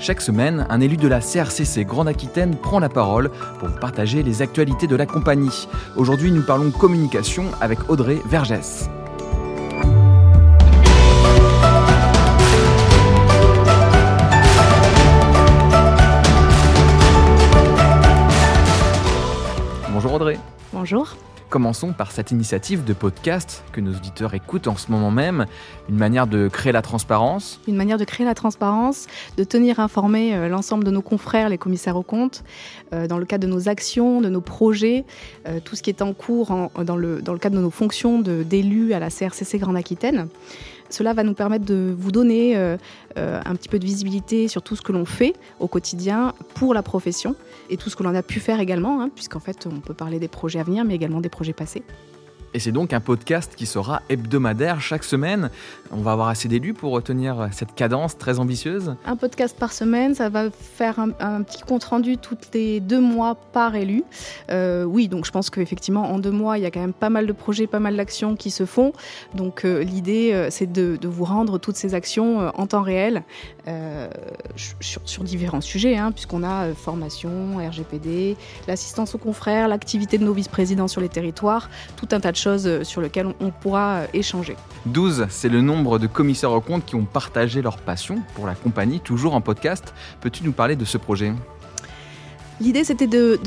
Chaque semaine, un élu de la CRCC Grande Aquitaine prend la parole pour vous partager les actualités de la compagnie. Aujourd'hui, nous parlons communication avec Audrey Vergès. Bonjour Audrey. Bonjour. Commençons par cette initiative de podcast que nos auditeurs écoutent en ce moment même, une manière de créer la transparence. Une manière de créer la transparence, de tenir informé euh, l'ensemble de nos confrères, les commissaires aux comptes, euh, dans le cadre de nos actions, de nos projets, euh, tout ce qui est en cours dans, le, dans le cadre de nos fonctions d'élus à la CRCC Grande Aquitaine. Cela va nous permettre de vous donner un petit peu de visibilité sur tout ce que l'on fait au quotidien pour la profession et tout ce que l'on a pu faire également, hein, puisqu'en fait on peut parler des projets à venir, mais également des projets passés. Et c'est donc un podcast qui sera hebdomadaire chaque semaine. On va avoir assez d'élus pour retenir cette cadence très ambitieuse. Un podcast par semaine, ça va faire un, petit compte rendu tous les deux mois par élu. Euh, oui, donc je pense qu'effectivement en deux mois, il y a quand même pas mal de projets, pas mal d'actions qui se font. Donc euh, l'idée, euh, c'est de, vous rendre toutes ces actions en temps réel sur, différents sujets, hein, puisqu'on a formation, RGPD, l'assistance aux confrères, l'activité de nos vice-présidents sur les territoires, tout un tas de choses sur lesquelles on, pourra échanger. 12, c'est le nombre de commissaires aux comptes qui ont partagé leur passion pour la compagnie, toujours en podcast. Peux-tu nous parler de ce projet? L'idée, c'était de,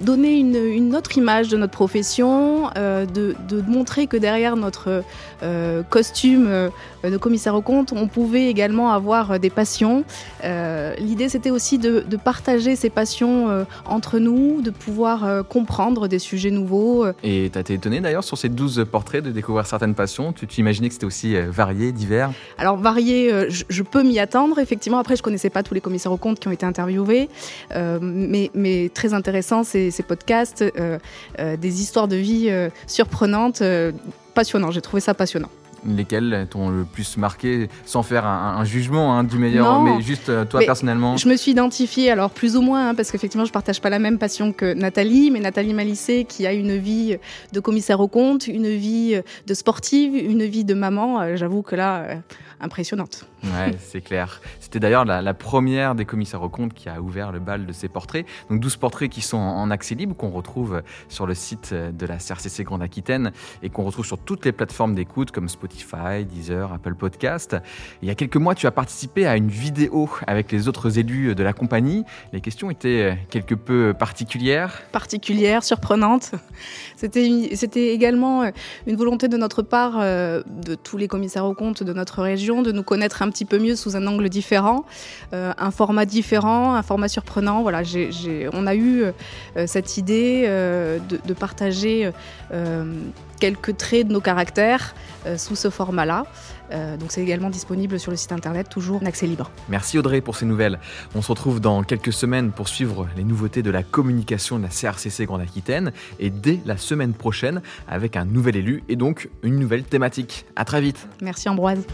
donner une, autre image de notre profession, euh, de, montrer que derrière notre euh, costume euh, de commissaire aux comptes, on pouvait également avoir des passions. L'idée, c'était aussi de, partager ces passions entre nous, de pouvoir comprendre des sujets nouveaux. Et tu as été étonné d'ailleurs sur ces 12 portraits de découvrir certaines passions Tu t'imaginais que c'était aussi varié, divers? Alors, varié, je, peux m'y attendre. Effectivement, après, je connaissais pas tous les commissaires aux comptes qui ont été interviewés mais, très intéressant ces, podcasts, euh, euh, des histoires de vie euh, surprenantes, passionnants. J'ai trouvé ça passionnant lesquels t'ont le plus marqué, sans faire un, jugement hein, du meilleur, mais juste toi personnellement Je me suis identifiée, alors plus ou moins, hein, parce qu'effectivement je partage pas la même passion que Nathalie, mais Nathalie Malissé qui a une vie de commissaire au compte, une vie de sportive, une vie de maman, j'avoue que là, impressionnante. Ouais, c'est clair. C'était d'ailleurs la, première des commissaires aux comptes qui a ouvert le bal de ces portraits. Donc 12 portraits qui sont en, accès libre, qu'on retrouve sur le site de la CRCC Grande Aquitaine et qu'on retrouve sur toutes les plateformes d'écoute comme Spotify, Deezer, Apple Podcast. Il y a quelques mois, tu as participé à une vidéo avec les autres élus de la compagnie. Les questions étaient quelque peu particulières. Particulières, surprenantes. C'était également une volonté de notre part, euh, de tous les commissaires aux comptes de notre région, de nous connaître un petit peu mieux sous un angle différent, euh, un format différent, un format surprenant. Voilà, on a eu euh, cette idée euh, de, partager quelques traits de nos caractères sous ce format-là. donc c'est également disponible sur le site internet, toujours en accès libre. Merci Audrey pour ces nouvelles. On se retrouve dans quelques semaines pour suivre les nouveautés de la communication de la CRCC Grande Aquitaine et dès la semaine prochaine avec un nouvel élu et donc une nouvelle thématique. À très vite. Merci Ambroise.